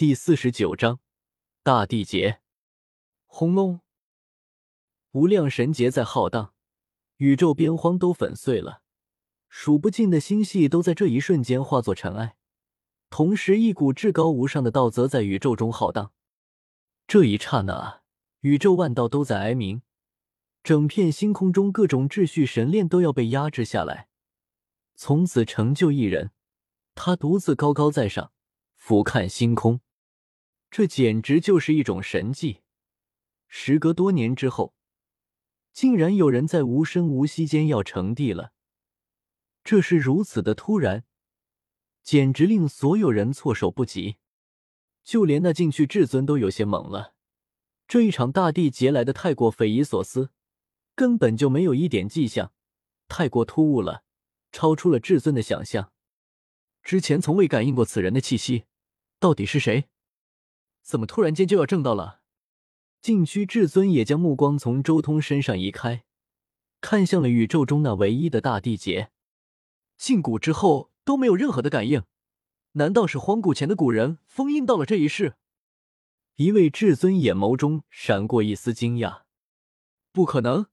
第四十九章大地劫。轰隆！无量神劫在浩荡，宇宙边荒都粉碎了，数不尽的星系都在这一瞬间化作尘埃。同时，一股至高无上的道则在宇宙中浩荡。这一刹那，宇宙万道都在哀鸣，整片星空中各种秩序神炼都要被压制下来，从此成就一人，他独自高高在上，俯瞰星空。这简直就是一种神迹！时隔多年之后，竟然有人在无声无息间要成帝了，这是如此的突然，简直令所有人措手不及。就连那进去至尊都有些懵了，这一场大地劫来的太过匪夷所思，根本就没有一点迹象，太过突兀了，超出了至尊的想象。之前从未感应过此人的气息，到底是谁？怎么突然间就要正道了？禁区至尊也将目光从周通身上移开，看向了宇宙中那唯一的大地劫。禁古之后都没有任何的感应，难道是荒古前的古人封印到了这一世？一位至尊眼眸中闪过一丝惊讶。不可能，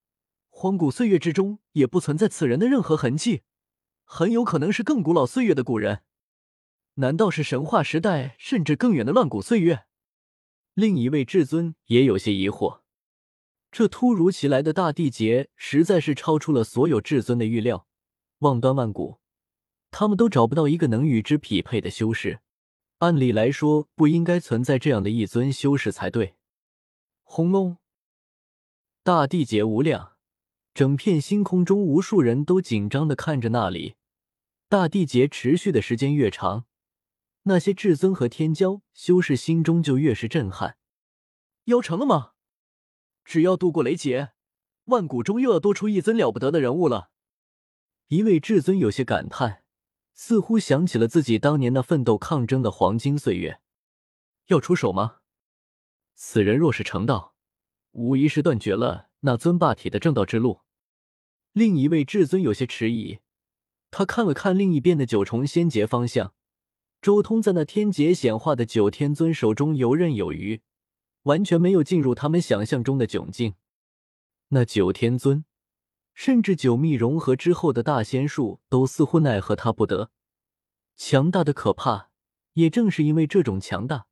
荒古岁月之中也不存在此人的任何痕迹，很有可能是更古老岁月的古人。难道是神话时代甚至更远的乱古岁月？另一位至尊也有些疑惑，这突如其来的大地劫实在是超出了所有至尊的预料。望端万古，他们都找不到一个能与之匹配的修士。按理来说，不应该存在这样的一尊修士才对。轰隆！大地劫无量，整片星空中无数人都紧张的看着那里。大地劫持续的时间越长。那些至尊和天骄修士心中就越是震撼。妖成了吗？只要度过雷劫，万古中又要多出一尊了不得的人物了。一位至尊有些感叹，似乎想起了自己当年那奋斗抗争的黄金岁月。要出手吗？此人若是成道，无疑是断绝了那尊霸体的正道之路。另一位至尊有些迟疑，他看了看另一边的九重仙劫方向。周通在那天劫显化的九天尊手中游刃有余，完全没有进入他们想象中的窘境。那九天尊，甚至九秘融合之后的大仙术，都似乎奈何他不得。强大的可怕，也正是因为这种强大，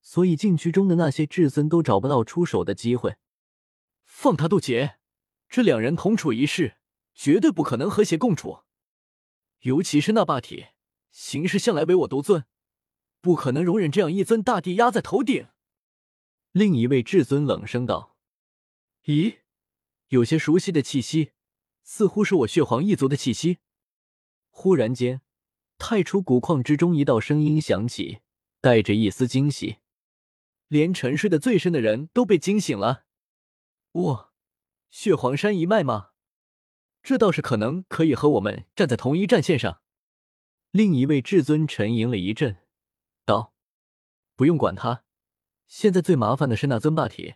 所以禁区中的那些至尊都找不到出手的机会。放他渡劫，这两人同处一室，绝对不可能和谐共处。尤其是那霸体。行事向来唯我独尊，不可能容忍这样一尊大帝压在头顶。另一位至尊冷声道：“咦，有些熟悉的气息，似乎是我血皇一族的气息。”忽然间，太初古矿之中一道声音响起，带着一丝惊喜。连沉睡的最深的人都被惊醒了。哇，血皇山一脉吗？这倒是可能，可以和我们站在同一战线上。另一位至尊沉吟了一阵，道：“不用管他，现在最麻烦的是那尊霸体。”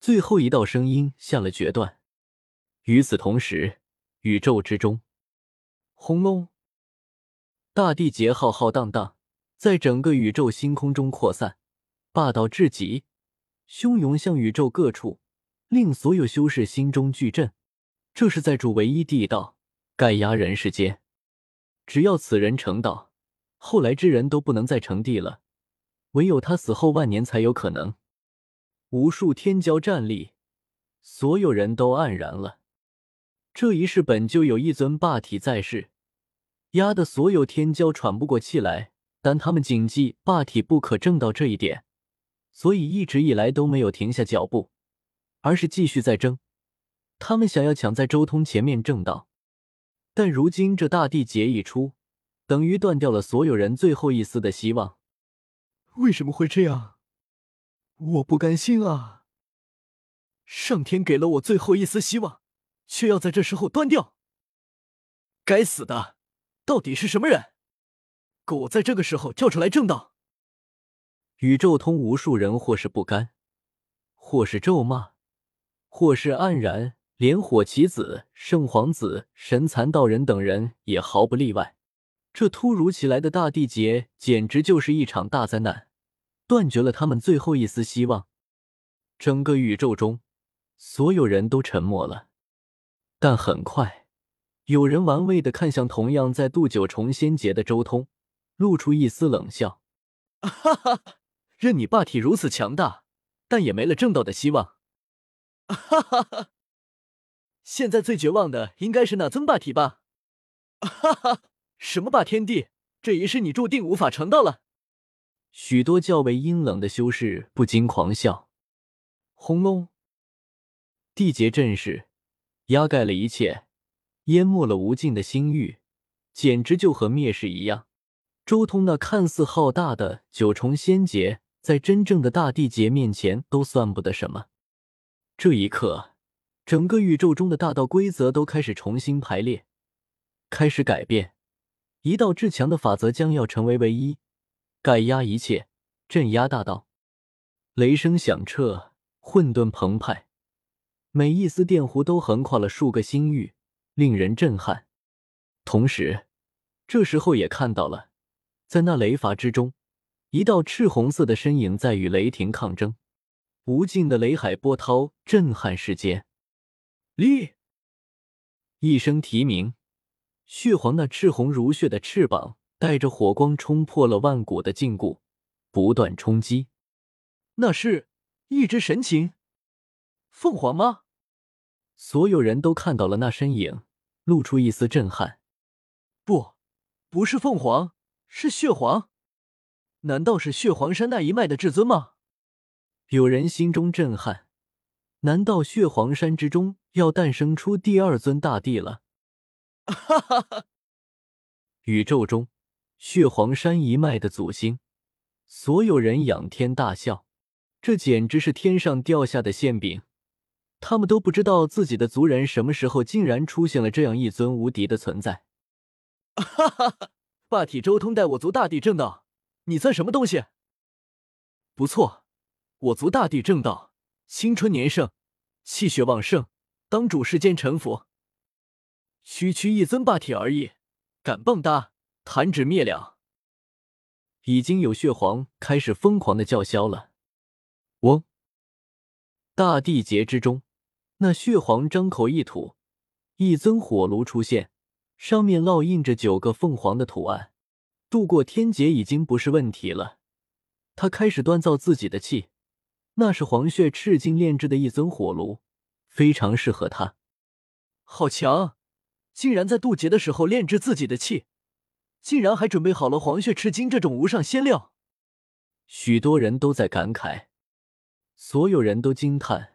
最后一道声音下了决断。与此同时，宇宙之中，轰隆！大地劫浩浩荡荡，在整个宇宙星空中扩散，霸道至极，汹涌向宇宙各处，令所有修士心中巨震。这是在主唯一地道，盖压人世间。只要此人成道，后来之人都不能再成帝了，唯有他死后万年才有可能。无数天骄站立，所有人都黯然了。这一世本就有一尊霸体在世，压得所有天骄喘不过气来，但他们谨记霸体不可正道这一点，所以一直以来都没有停下脚步，而是继续在争。他们想要抢在周通前面正道。但如今这大地劫一出，等于断掉了所有人最后一丝的希望。为什么会这样？我不甘心啊！上天给了我最后一丝希望，却要在这时候断掉。该死的，到底是什么人？狗我在这个时候叫出来正道！宇宙通无数人，或是不甘，或是咒骂，或是黯然。连火棋子、圣皇子、神蚕道人等人也毫不例外。这突如其来的大地劫，简直就是一场大灾难，断绝了他们最后一丝希望。整个宇宙中，所有人都沉默了。但很快，有人玩味的看向同样在渡九重仙劫的周通，露出一丝冷笑：“哈哈，任你霸体如此强大，但也没了正道的希望。”哈哈哈，现在最绝望的应该是那尊霸体吧？哈哈，什么霸天地，这一世你注定无法成道了。许多较为阴冷的修士不禁狂笑。轰隆！地劫阵势。压盖了一切，淹没了无尽的星域，简直就和灭世一样。周通那看似浩大的九重仙劫，在真正的大地劫面前都算不得什么。这一刻，整个宇宙中的大道规则都开始重新排列，开始改变。一道至强的法则将要成为唯一，盖压一切，镇压大道。雷声响彻，混沌澎湃。每一丝电弧都横跨了数个星域，令人震撼。同时，这时候也看到了，在那雷阀之中，一道赤红色的身影在与雷霆抗争。无尽的雷海波涛震撼世间。立！一声啼鸣，血皇那赤红如血的翅膀带着火光冲破了万古的禁锢，不断冲击。那是一只神禽。凤凰吗？所有人都看到了那身影，露出一丝震撼。不，不是凤凰，是血皇。难道是血皇山那一脉的至尊吗？有人心中震撼。难道血皇山之中要诞生出第二尊大帝了？哈哈哈！宇宙中血皇山一脉的祖星，所有人仰天大笑。这简直是天上掉下的馅饼。他们都不知道自己的族人什么时候竟然出现了这样一尊无敌的存在。哈哈哈！霸体周通带我族大帝正道，你算什么东西？不错，我族大帝正道，青春年盛，气血旺盛，当主世间臣服。区区一尊霸体而已，敢蹦跶，弹指灭了。已经有血皇开始疯狂的叫嚣了。嗡！大地劫之中。那血皇张口一吐，一尊火炉出现，上面烙印着九个凤凰的图案。度过天劫已经不是问题了，他开始锻造自己的气。那是黄血赤金炼制的一尊火炉，非常适合他。好强，竟然在渡劫的时候炼制自己的气，竟然还准备好了黄血赤金这种无上仙料。许多人都在感慨，所有人都惊叹。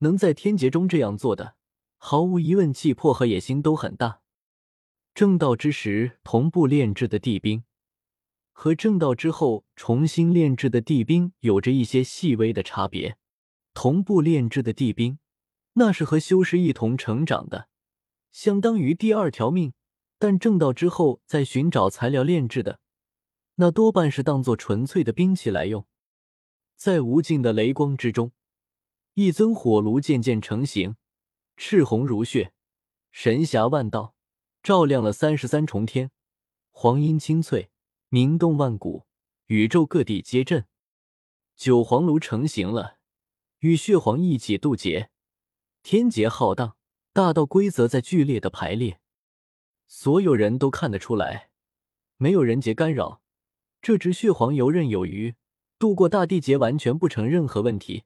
能在天劫中这样做的，毫无疑问，气魄和野心都很大。正道之时同步炼制的地兵，和正道之后重新炼制的地兵有着一些细微的差别。同步炼制的地兵，那是和修士一同成长的，相当于第二条命；但正道之后再寻找材料炼制的，那多半是当做纯粹的兵器来用。在无尽的雷光之中。一尊火炉渐渐成型，赤红如血，神霞万道，照亮了三十三重天。黄阴清脆，名动万古，宇宙各地皆震。九黄炉成型了，与血皇一起渡劫。天劫浩荡，大道规则在剧烈的排列。所有人都看得出来，没有人劫干扰，这只血皇游刃有余，渡过大地劫完全不成任何问题。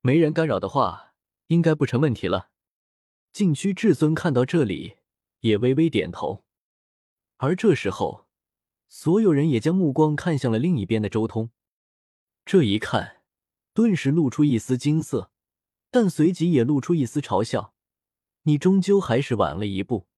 没人干扰的话，应该不成问题了。禁区至尊看到这里，也微微点头。而这时候，所有人也将目光看向了另一边的周通。这一看，顿时露出一丝惊色，但随即也露出一丝嘲笑：“你终究还是晚了一步。”